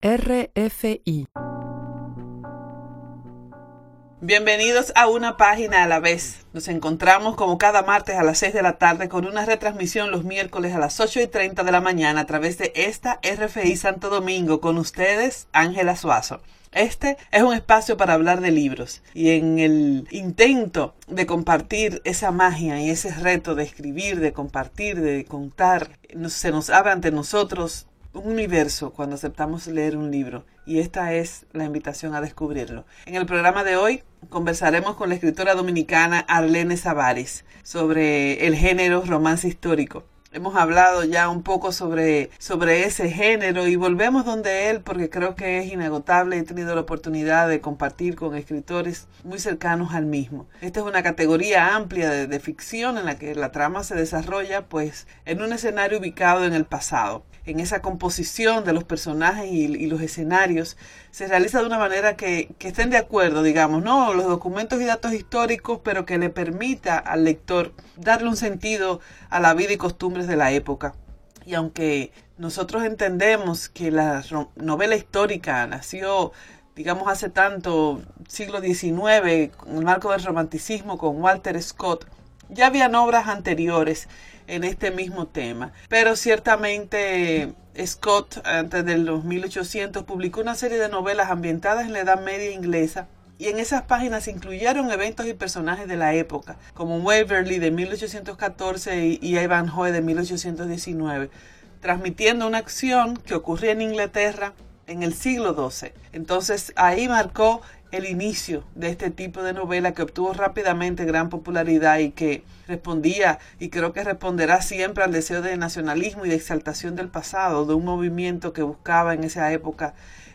RFI. Bienvenidos a una página a la vez. Nos encontramos como cada martes a las 6 de la tarde con una retransmisión los miércoles a las 8 y 30 de la mañana a través de esta RFI Santo Domingo con ustedes, Ángela Suazo. Este es un espacio para hablar de libros y en el intento de compartir esa magia y ese reto de escribir, de compartir, de contar, se nos abre ante nosotros universo cuando aceptamos leer un libro y esta es la invitación a descubrirlo. En el programa de hoy conversaremos con la escritora dominicana Arlene Savaris sobre el género romance histórico. Hemos hablado ya un poco sobre, sobre ese género y volvemos donde él porque creo que es inagotable. He tenido la oportunidad de compartir con escritores muy cercanos al mismo. Esta es una categoría amplia de, de ficción en la que la trama se desarrolla pues en un escenario ubicado en el pasado en esa composición de los personajes y, los escenarios se realiza de una manera que, estén de acuerdo, digamos, ¿no? Los documentos y datos históricos, pero que le permita al lector darle un sentido a la vida y costumbres de la época. Y aunque nosotros entendemos que la novela histórica nació digamos, hace tanto, siglo XIX, en el marco del romanticismo con Walter Scott, ya habían obras anteriores en este mismo tema. Pero ciertamente Scott, antes de los 1800, publicó una serie de novelas ambientadas en la Edad Media inglesa y en esas páginas se incluyeron eventos y personajes de la época, como Waverley de 1814 y Ivanhoe de 1819, transmitiendo una acción que ocurría en Inglaterra en el siglo XII. Entonces ahí marcó el inicio de este tipo de novela que obtuvo rápidamente gran popularidad y que respondía y creo que responderá siempre al deseo de nacionalismo y de exaltación del pasado, de un movimiento que buscaba en esa época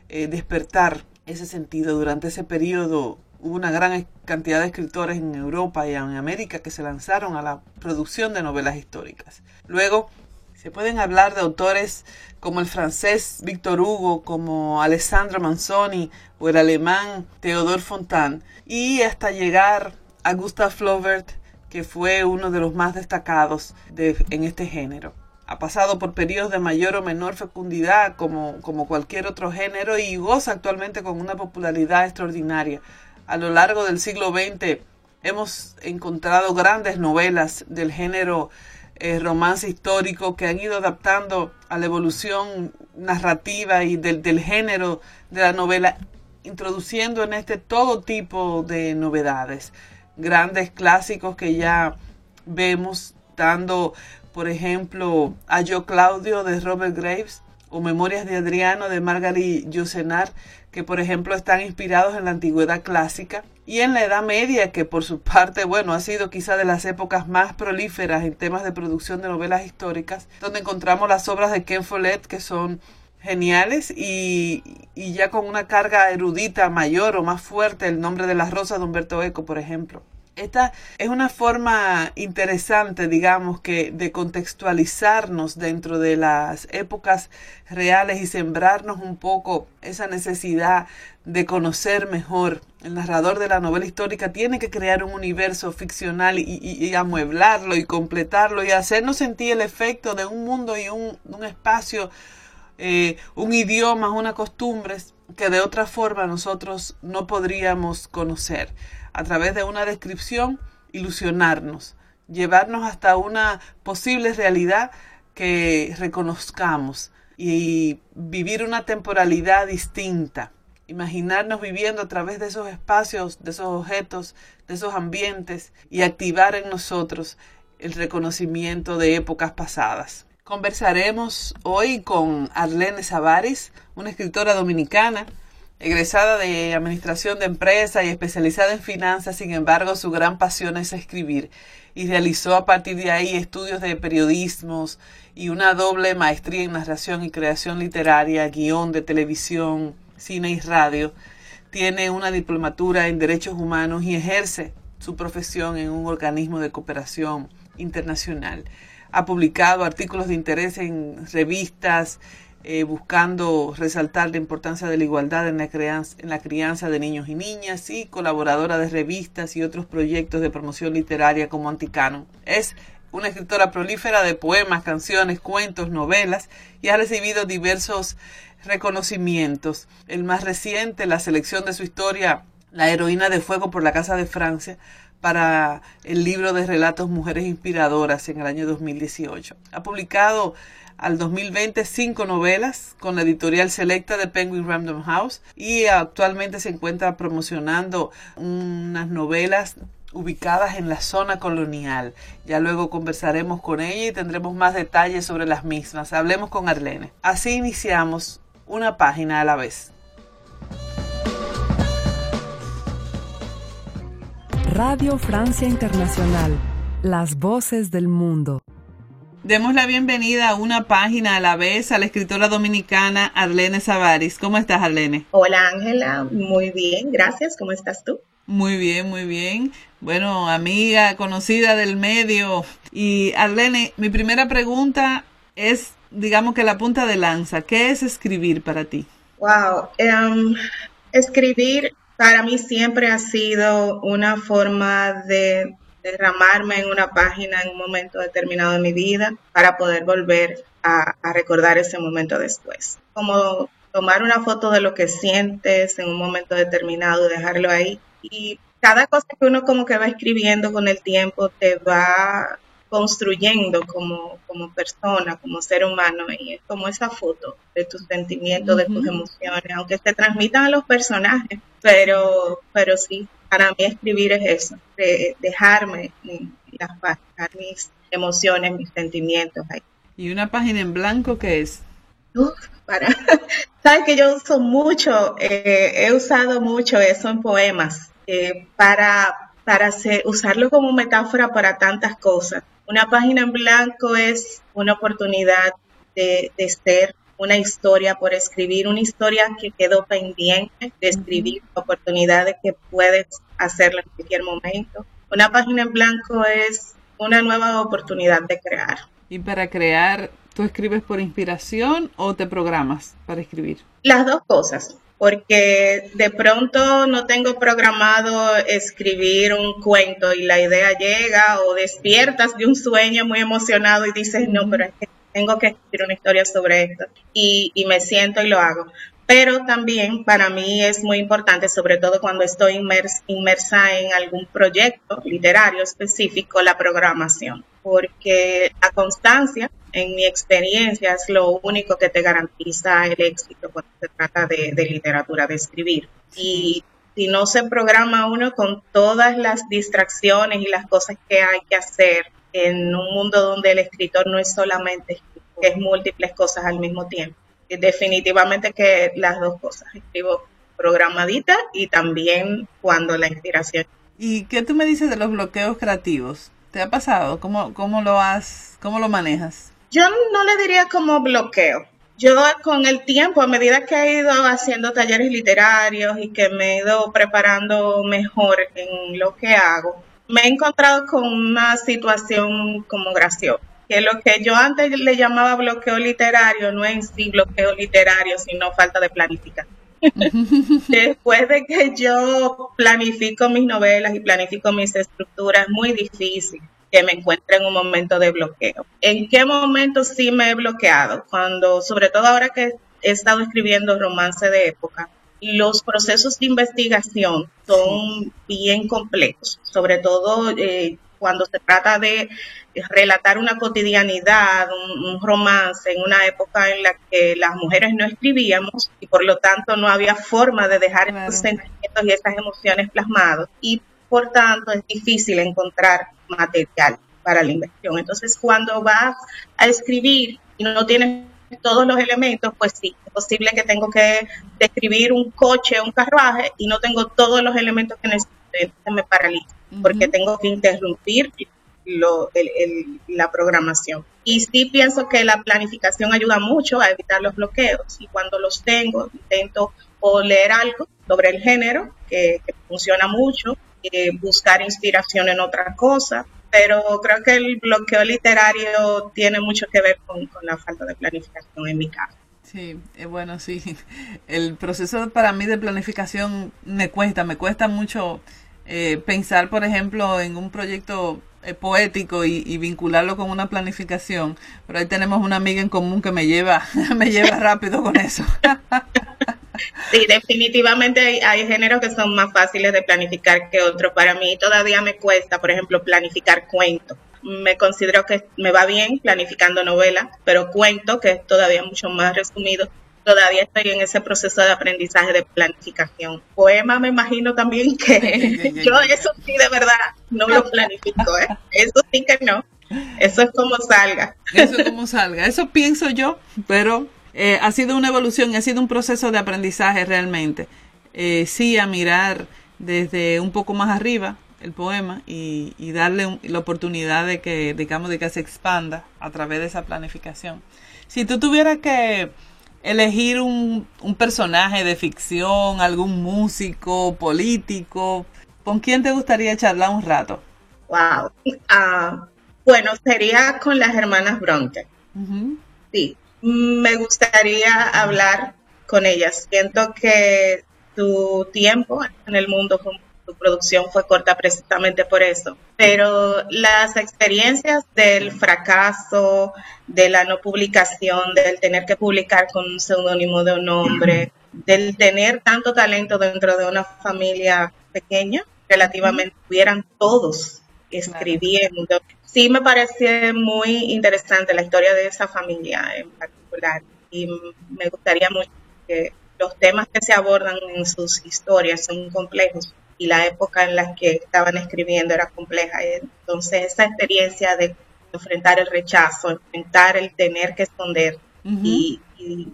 eh, despertar ese sentido. Durante ese periodo hubo una gran cantidad de escritores en Europa y en América que se lanzaron a la producción de novelas históricas. Luego se pueden hablar de autores como el francés Victor Hugo, como Alessandro Manzoni o el alemán Theodor Fontane, y hasta llegar a Gustav Flaubert, que fue uno de los más destacados en este género. Ha pasado por periodos de mayor o menor fecundidad como, como cualquier otro género y goza actualmente con una popularidad extraordinaria. A lo largo del siglo XX hemos encontrado grandes novelas del género eh, romance histórico que han ido adaptando a la evolución narrativa y del, del género de la novela, introduciendo en este todo tipo de novedades. Grandes clásicos que ya vemos dando, por ejemplo, a Yo Claudio de Robert Graves o Memorias de Adriano de Margaret Yourcenar, que por ejemplo están inspirados en la antigüedad clásica y en la Edad Media, que por su parte, bueno, ha sido quizá de las épocas más prolíferas en temas de producción de novelas históricas, donde encontramos las obras de Ken Follett que son geniales y, y ya con una carga erudita mayor o más fuerte, el nombre de las rosas de Humberto Eco, por ejemplo. Esta es una forma interesante, digamos, que de contextualizarnos dentro de las épocas reales y sembrarnos un poco esa necesidad de conocer mejor. El narrador de la novela histórica tiene que crear un universo ficcional y, amueblarlo y completarlo y hacernos sentir el efecto de un mundo y un, espacio, eh, un idioma, unas costumbres que de otra forma nosotros no podríamos conocer a través de una descripción, ilusionarnos, llevarnos hasta una posible realidad que reconozcamos y vivir una temporalidad distinta. Imaginarnos viviendo a través de esos espacios, de esos objetos, de esos ambientes y activar en nosotros el reconocimiento de épocas pasadas. Conversaremos hoy con Arlene Savaris, una escritora dominicana Egresada de Administración de Empresa y especializada en finanzas, sin embargo, su gran pasión es escribir y realizó a partir de ahí estudios de periodismos y una doble maestría en narración y creación literaria, guion de televisión, cine y radio. Tiene una diplomatura en derechos humanos y ejerce su profesión en un organismo de cooperación internacional. Ha publicado artículos de interés en revistas, eh, buscando resaltar la importancia de la igualdad en la, en la crianza de niños y niñas y colaboradora de revistas y otros proyectos de promoción literaria como Anticano. Es una escritora prolífera de poemas, canciones, cuentos, novelas y ha recibido diversos reconocimientos. El más reciente, la selección de su historia, La heroína de fuego por la Casa de Francia, para el libro de relatos Mujeres Inspiradoras en el año 2018. Ha publicado al 2020 cinco novelas con la editorial selecta de Penguin Random House y actualmente se encuentra promocionando unas novelas ubicadas en la zona colonial. Ya luego conversaremos con ella y tendremos más detalles sobre las mismas. Hablemos con Arlene. Así iniciamos una página a la vez. Radio Francia Internacional. Las voces del mundo. Demos la bienvenida a una página a la vez a la escritora dominicana Arlene Savaris. ¿Cómo estás, Arlene? Hola, Ángela. Muy bien, gracias. ¿Cómo estás tú? Muy bien, muy bien. Bueno, amiga, conocida del medio. Y Arlene, mi primera pregunta es, digamos que la punta de lanza. ¿Qué es escribir para ti? Wow. Um, escribir para mí siempre ha sido una forma de derramarme en una página en un momento determinado de mi vida para poder volver a, recordar ese momento después. Como tomar una foto de lo que sientes en un momento determinado, dejarlo ahí. Y cada cosa que uno como que va escribiendo con el tiempo te va construyendo como, como persona, como ser humano, y es como esa foto de tus sentimientos, de tus emociones, aunque se transmitan a los personajes, pero, pero sí, para mí escribir es eso, de dejarme las mis emociones, mis sentimientos ahí. ¿Y una página en blanco qué es? para, sabes que yo uso mucho, eh, he usado mucho eso en poemas, eh, para, para usarlo como metáfora para tantas cosas. Una página en blanco es una oportunidad de, de ser una historia por escribir, una historia que quedó pendiente de escribir, oportunidades que puedes hacerlo en cualquier momento. Una página en blanco es una nueva oportunidad de crear. Y para crear, ¿tú escribes por inspiración o te programas para escribir? Las dos cosas, porque de pronto no tengo programado escribir un cuento y la idea llega o despiertas de un sueño muy emocionado y dices, no, pero es que tengo que escribir una historia sobre esto y, me siento y lo hago. Pero también para mí es muy importante, sobre todo cuando estoy inmersa en algún proyecto literario específico, la programación, porque la constancia, en mi experiencia, es lo único que te garantiza el éxito cuando se trata de, de literatura, de escribir. Y si no se programa uno con todas las distracciones y las cosas que hay que hacer en un mundo donde el escritor no es solamente que es múltiples cosas al mismo tiempo. definitivamente que las dos cosas, escribo programadita y también cuando la inspiración. ¿Y qué tú me dices de los bloqueos creativos? ¿Te ha pasado? ¿Cómo, cómo lo has, cómo lo manejas? Yo no le diría como bloqueo. Yo con el tiempo, a medida que he ido haciendo talleres literarios y que me he ido preparando mejor en lo que hago, me he encontrado con una situación como graciosa, que lo que yo antes le llamaba bloqueo literario no es en sí bloqueo literario, sino falta de planificación. Después de que yo planifico mis novelas y planifico mis estructuras, es muy difícil que me encuentre en un momento de bloqueo. ¿En qué momento sí me he bloqueado? Cuando, sobre todo ahora que he estado escribiendo romance de época, los procesos de investigación son bien complejos, sobre todo eh, cuando se trata de relatar una cotidianidad, un, romance en una época en la que las mujeres no escribíamos y por lo tanto no había forma de dejar esos sentimientos y esas emociones plasmados y por tanto es difícil encontrar material para la investigación. Entonces cuando vas a escribir y no tienes todos los elementos, pues sí, es posible que tengo que describir un coche, un carruaje y no tengo todos los elementos que necesito, entonces me paralizo, porque tengo que interrumpir la programación. Y sí pienso que la planificación ayuda mucho a evitar los bloqueos y cuando los tengo intento o leer algo sobre el género que, funciona mucho, eh, buscar inspiración en otra cosa pero creo que el bloqueo literario tiene mucho que ver con, la falta de planificación en mi caso. Sí, eh, bueno, sí. El proceso para mí de planificación me cuesta, me cuesta mucho eh, pensar, por ejemplo, en un proyecto eh, poético y, vincularlo con una planificación. Pero ahí tenemos una amiga en común que me lleva, me lleva rápido con eso. Sí, definitivamente hay, géneros que son más fáciles de planificar que otros. Para mí todavía me cuesta, por ejemplo, planificar cuentos. Me considero que me va bien planificando novelas, pero cuento, que es todavía mucho más resumido, todavía estoy en ese proceso de aprendizaje de planificación. Poema me imagino también que yo eso sí de verdad no lo planifico, ¿eh? eso sí que no. Eso es como salga. Eso es como salga. Eso pienso yo, pero eh, ha sido una evolución, ha sido un proceso de aprendizaje realmente. Eh, sí, a mirar desde un poco más arriba el poema y, darle la oportunidad de que, digamos, de que se expanda a través de esa planificación. Si tú tuvieras que elegir un, un personaje de ficción, algún músico, político, ¿con quién te gustaría charlar un rato? Wow. Ah, bueno, sería con las hermanas Bronte. Sí, me gustaría hablar con ellas. Siento que tu tiempo en el mundo, tu producción fue corta precisamente por eso. Pero las experiencias del fracaso, de la no publicación, del tener que publicar con un seudónimo de un hombre, del tener tanto talento dentro de una familia pequeña, relativamente, hubieran todos escribiendo. Sí me parece muy interesante la historia de esa familia en particular y me gustaría mucho que los temas que se abordan en sus historias son complejos y la época en la que estaban escribiendo era compleja. Entonces esa experiencia de enfrentar el rechazo, enfrentar el tener que esconder y,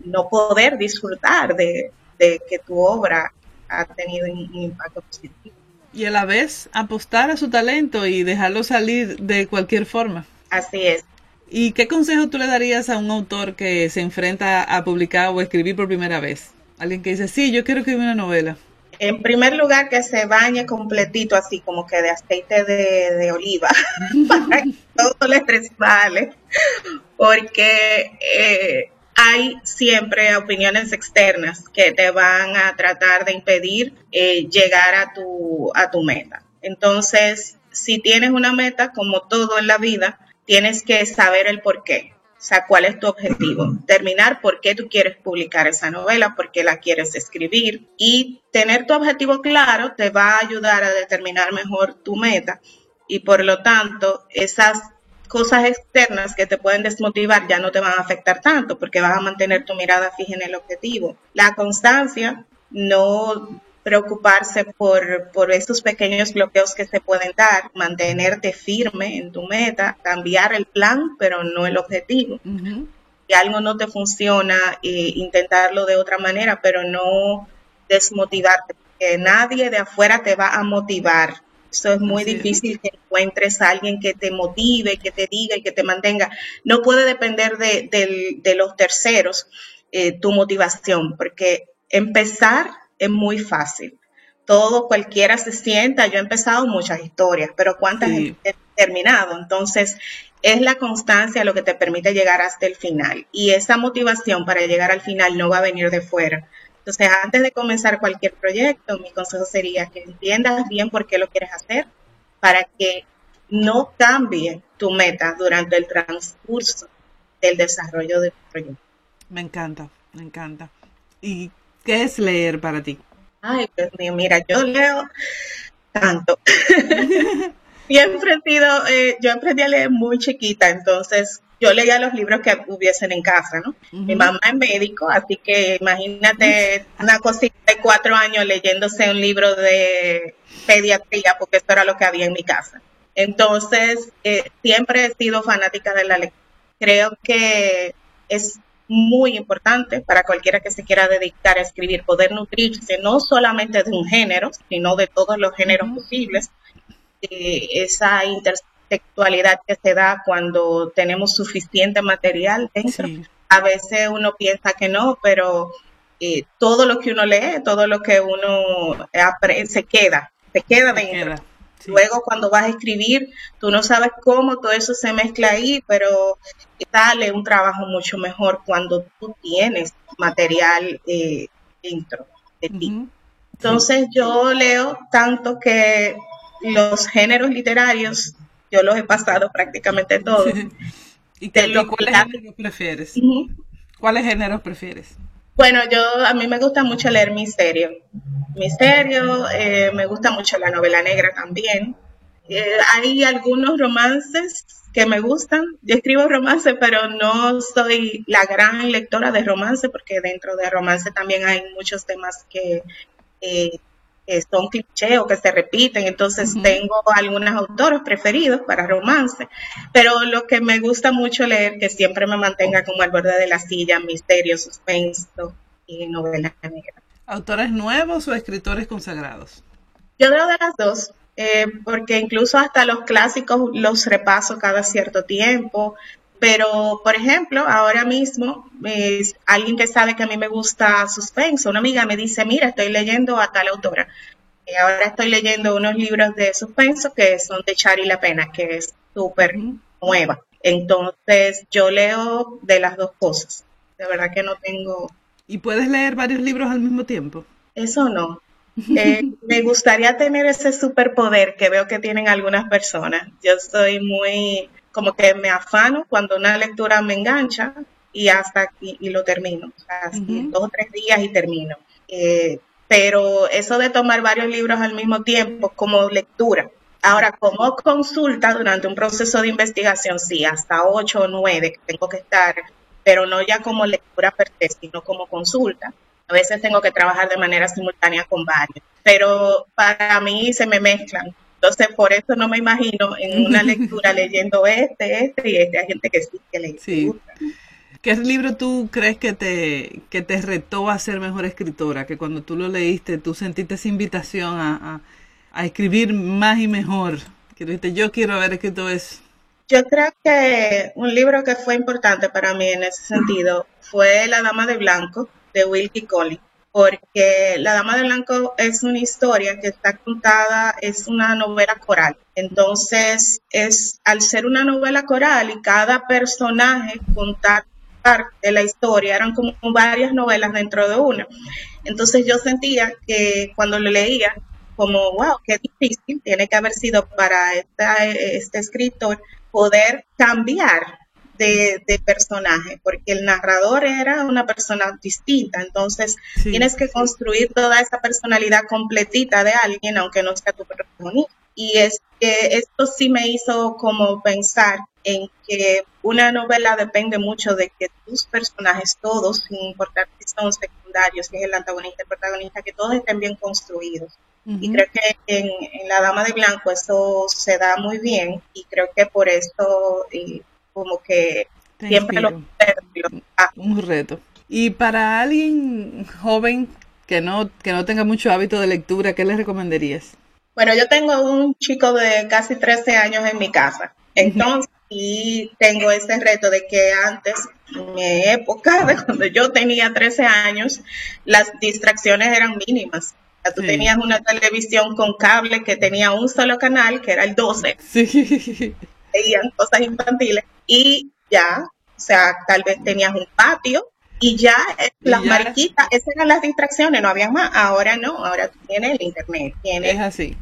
no poder disfrutar de, que tu obra ha tenido un impacto positivo y a la vez apostar a su talento y dejarlo salir de cualquier forma. Así es. ¿Y qué consejo tú le darías a un autor que se enfrenta a publicar o escribir por primera vez? Alguien que dice, sí, yo quiero escribir una novela. En primer lugar, que se bañe completito, así como que de aceite de, oliva, para que todo le resbale, porque eh, hay siempre opiniones externas que te van a tratar de impedir eh, llegar a tu, a tu meta. Entonces, si tienes una meta, como todo en la vida, tienes que saber el por qué. O sea, cuál es tu objetivo. Terminar por qué tú quieres publicar esa novela, por qué la quieres escribir. Y tener tu objetivo claro te va a ayudar a determinar mejor tu meta. Y por lo tanto, esas cosas externas que te pueden desmotivar ya no te van a afectar tanto porque vas a mantener tu mirada fija en el objetivo. La constancia, no preocuparse por, por estos pequeños bloqueos que se pueden dar, mantenerte firme en tu meta, cambiar el plan, pero no el objetivo. Si algo no te funciona, eh, intentarlo de otra manera, pero no desmotivarte, porque nadie de afuera te va a motivar eso es muy difícil que encuentres a alguien que te motive, que te diga y que te mantenga. No puede depender de, los terceros eh, tu motivación, porque empezar es muy fácil. Todo, cualquiera se sienta. Yo he empezado muchas historias, pero ¿cuántas he terminado? Entonces, es la constancia lo que te permite llegar hasta el final. Y esa motivación para llegar al final no va a venir de fuera entonces, antes de comenzar cualquier proyecto, mi consejo sería que entiendas bien por qué lo quieres hacer para que no cambie tu meta durante el transcurso del desarrollo del proyecto. Me encanta, me encanta. ¿Y qué es leer para ti? Ay, Dios mío, mira, yo leo tanto. Siempre he sido, eh, yo aprendí a leer muy chiquita, entonces yo leía los libros que hubiesen en casa, ¿no? Mi mamá es médico, así que imagínate una cosita de cuatro años leyéndose un libro de pediatría, porque eso era lo que había en mi casa. Entonces, eh, siempre he sido fanática de la lectura. Creo que es muy importante para cualquiera que se quiera dedicar a escribir, poder nutrirse no solamente de un género, sino de todos los géneros posibles. Eh, esa intersección textualidad que se da cuando tenemos suficiente material dentro. A veces uno piensa que no, pero eh, todo lo que uno lee, todo lo que uno aprende, se queda, se queda dentro. Luego cuando vas a escribir, tú no sabes cómo todo eso se mezcla ahí, pero sale un trabajo mucho mejor cuando tú tienes material eh, dentro de ti. Entonces yo leo tanto que los géneros literarios, yo los he pasado prácticamente todos. ¿Y, qué, cuáles géneros prefieres? ¿Cuáles géneros prefieres? Bueno, yo a mí me gusta mucho leer misterio. Misterio, eh, me gusta mucho la novela negra también. Eh, hay algunos romances que me gustan. Yo escribo romance, pero no soy la gran lectora de romance, porque dentro de romance también hay muchos temas que, eh, son cliché o que se repiten. Entonces tengo algunos autores preferidos para romance, pero lo que me gusta mucho leer, que siempre me mantenga como al borde de la silla, misterio, suspenso y novela negra. ¿Autores nuevos o escritores consagrados? Yo veo de las dos. Eh, porque incluso hasta los clásicos los repaso cada cierto tiempo. Pero, por ejemplo, ahora mismo, alguien que sabe que a mí me gusta suspenso, una amiga me dice, mira, estoy leyendo a tal autora. Y ahora estoy leyendo unos libros de suspenso que son de Chari La Pena, que es súper nueva. Entonces, yo leo de las dos cosas. De verdad que no tengo... ¿Y puedes leer varios libros al mismo tiempo? Eso no. Eh, me gustaría tener ese superpoder que veo que tienen algunas personas. Yo soy muy, como que me afano cuando una lectura me engancha y hasta aquí y lo termino. dos o tres días y termino. Eh, pero eso de tomar varios libros al mismo tiempo como lectura. Ahora, como consulta durante un proceso de investigación, sí, hasta ocho o nueve que tengo que estar, pero no ya como lectura per se, sino como consulta a veces tengo que trabajar de manera simultánea con varios, pero para mí se me mezclan. Entonces, por eso no me imagino en una lectura leyendo este, este y este. Hay gente que sí que le sí. ¿Qué libro tú crees que te, que te retó a ser mejor escritora? Que cuando tú lo leíste, tú sentiste esa invitación a, a, escribir más y mejor. Que dijiste, yo quiero haber escrito eso. Yo creo que un libro que fue importante para mí en ese sentido fue La Dama de Blanco de Wilkie Collins, porque La Dama de Blanco es una historia que está contada, es una novela coral. Entonces, es al ser una novela coral y cada personaje contar parte de la historia, eran como varias novelas dentro de una. Entonces yo sentía que cuando lo leía, como, wow, qué difícil tiene que haber sido para este escritor poder cambiar de, personaje, porque el narrador era una persona distinta, entonces tienes que construir toda esa personalidad completita de alguien, aunque no sea tu protagonista. Y es que esto sí me hizo como pensar en que una novela depende mucho de que tus personajes, todos, sin importar si son secundarios, si es el antagonista, el protagonista, que todos estén bien construidos. Y creo que en, La Dama de Blanco eso se da muy bien y creo que por eso eh, como que siempre lo, Un reto. Y para alguien joven que no, que no tenga mucho hábito de lectura, ¿qué le recomendarías? Bueno, yo tengo un chico de casi 13 años en mi casa. Entonces, y tengo ese reto de que antes, en mi época, de cuando yo tenía 13 años, las distracciones eran mínimas. tú tenías una televisión con cable que tenía un solo canal, que era el 12. Sí. Veían cosas infantiles y ya, o sea, tal vez tenías un patio y ya eh, las mariquitas, esas eran las distracciones, no había más. Ahora no, ahora tú tienes el internet, tienes así.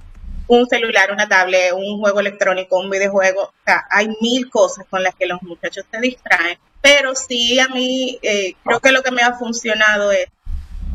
un celular, una tablet, un juego electrónico, un videojuego, o sea, hay mil cosas con las que los muchachos se distraen. Pero sí, a mí eh, creo que lo que me ha funcionado es,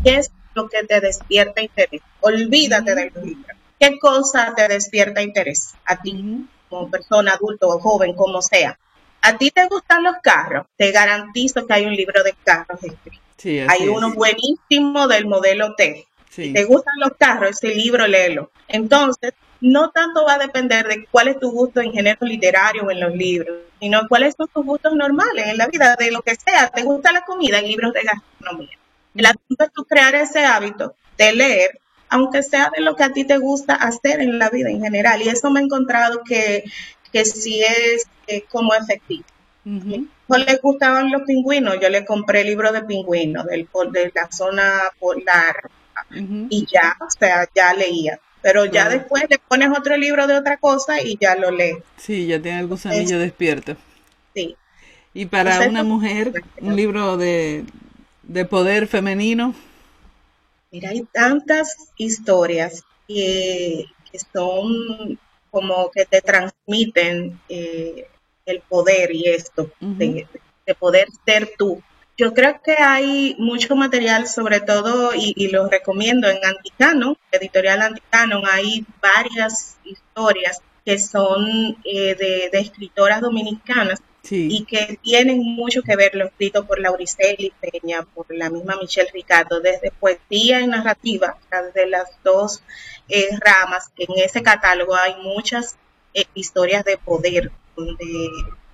¿qué es lo que te despierta interés? Olvídate del libro. ¿Qué cosa te despierta interés a ti, como persona, adulto o joven, como sea? a ti te gustan los carros, te garantizo que hay un libro de carros escrito. hay uno buenísimo del modelo T. Si te gustan los carros, ese libro léelo. Entonces, no tanto va a depender de cuál es tu gusto en género literario o en los libros, sino cuáles son tus gustos normales en la vida, de lo que sea. ¿Te gusta la comida? En libros de gastronomía. El asunto es tú crear ese hábito de leer, aunque sea de lo que a ti te gusta hacer en la vida en general. Y eso me he encontrado que que sí es como efectivo. No le gustaban los pingüinos, yo le compré el libro de pingüinos del, de la zona polar y ya, o sea, ya leía. Pero ya después le pones otro libro de otra cosa y ya lo lee. Sí, ya tiene el gusanillo despierto. Sí. Y para una mujer, un libro de, de poder femenino. Mira, hay tantas historias que, son como que te transmiten eh, el poder y esto, de, poder ser tú. Yo creo que hay mucho material, sobre todo, y, lo recomiendo en Anticano, editorial Anticano, hay varias historias que son eh, de, escritoras dominicanas y que tienen mucho que ver lo escrito por Lauriceli Peña, por la misma Michelle Ricardo, desde poesía y narrativa, desde las dos eh, ramas, que en ese catálogo hay muchas eh, historias de poder donde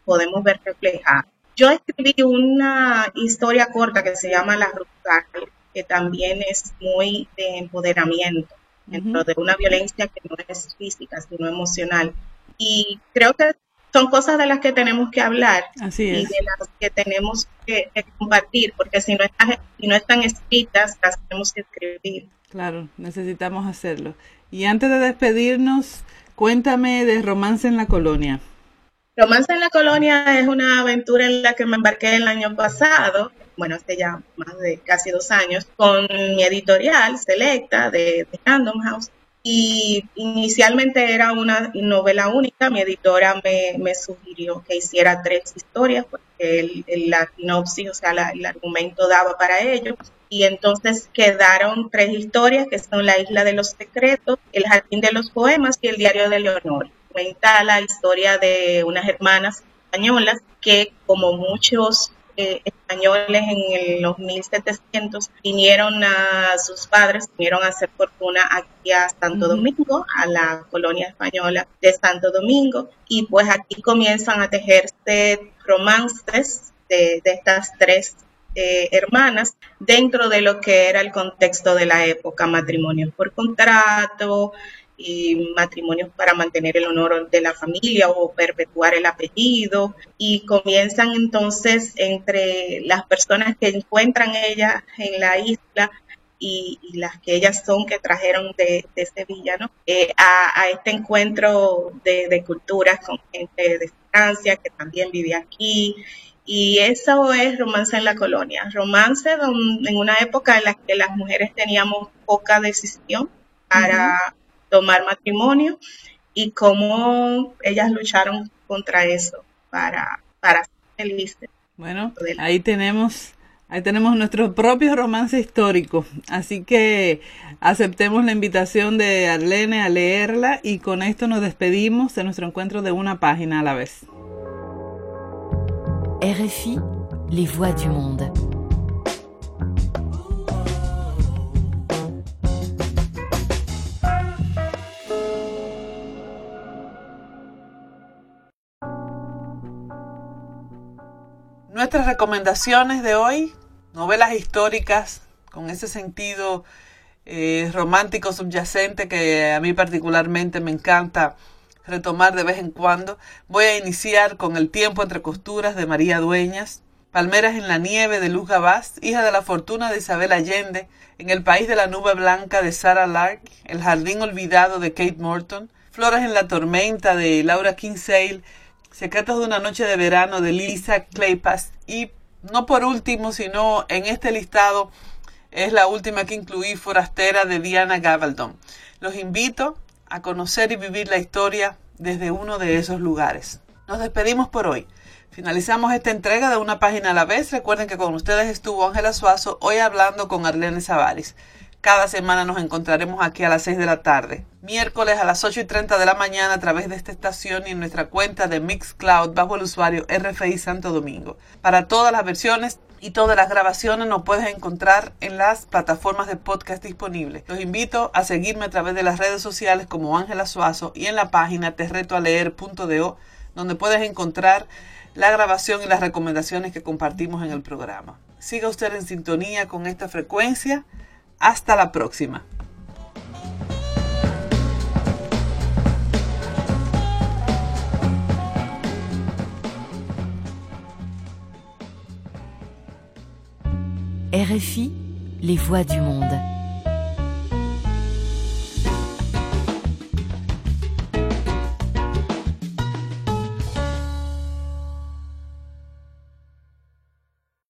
podemos ver reflejadas. Yo escribí una historia corta que se llama La Ruta, que también es muy de empoderamiento dentro de una violencia que no es física, sino emocional. Y creo que son cosas de las que tenemos que hablar y de las que tenemos que, compartir, porque si no, si no están escritas, las tenemos que escribir. Claro, necesitamos hacerlo. Y antes de despedirnos, cuéntame de Romance en la Colonia. Romance en la Colonia es una aventura en la que me embarqué el año pasado, bueno, hace ya más de casi dos años, con mi editorial Selecta de, de Random House. Y inicialmente era una novela única, mi editora me, sugirió que hiciera tres historias, porque el, la sinopsis, o sea, el argumento daba para ello. Y entonces quedaron tres historias, que son La Isla de los Secretos, El Jardín de los Poemas y El Diario de Leonor cuenta la historia de unas hermanas españolas que, como muchos eh, españoles en los 1700 vinieron a sus padres, vinieron a hacer fortuna aquí a Santo Domingo, a la colonia española de Santo Domingo, y pues aquí comienzan a tejerse romances de, estas tres eh, hermanas dentro de lo que era el contexto de la época, matrimonios por contrato, y matrimonios para mantener el honor de la familia o perpetuar el apellido y comienzan entonces entre las personas que encuentran ellas en la isla y, las que ellas son que trajeron de, Sevilla, ¿no? Eh, a, este encuentro de, culturas con gente de Francia que también vive aquí. Y eso es romance en la colonia. Romance en una época en la que las mujeres teníamos poca decisión para tomar matrimonio y cómo ellas lucharon contra eso para, para ser felices. Bueno, ahí tenemos, ahí tenemos nuestro propio romance histórico. Así que aceptemos la invitación de Arlene a leerla y con esto nos despedimos de nuestro encuentro de una página a la vez. RFI, les voix du monde. Nuestras recomendaciones de hoy, novelas históricas con ese sentido eh, romántico subyacente que a mí particularmente me encanta retomar de vez en cuando. Voy a iniciar con El tiempo entre costuras de María Dueñas, Palmeras en la nieve de Luz Gabast, hija de la fortuna de Isabel Allende, En el país de la nube blanca de Sarah Lark, El jardín olvidado de Kate Morton, Flores en la tormenta de Laura Kinsale, Secretos de una noche de verano de Lisa Claypass y no por último, sino en este listado es la última que incluí Forastera de Diana Gabaldon. Los invito a conocer y vivir la historia desde uno de esos lugares. Nos despedimos por hoy. Finalizamos esta entrega de una página a la vez. Recuerden que con ustedes estuvo Ángela Suazo hoy hablando con Arlene Savaris. Cada semana nos encontraremos aquí a las 6 de la tarde. Miércoles a las 8 y 30 de la mañana a través de esta estación y en nuestra cuenta de Mixcloud bajo el usuario RFI Santo Domingo. Para todas las versiones y todas las grabaciones nos puedes encontrar en las plataformas de podcast disponibles. Los invito a seguirme a través de las redes sociales como Ángela Suazo y en la página terretoaleer.do donde puedes encontrar la grabación y las recomendaciones que compartimos en el programa. Siga usted en sintonía con esta frecuencia. Hasta la próxima. RFI, les voix du monde.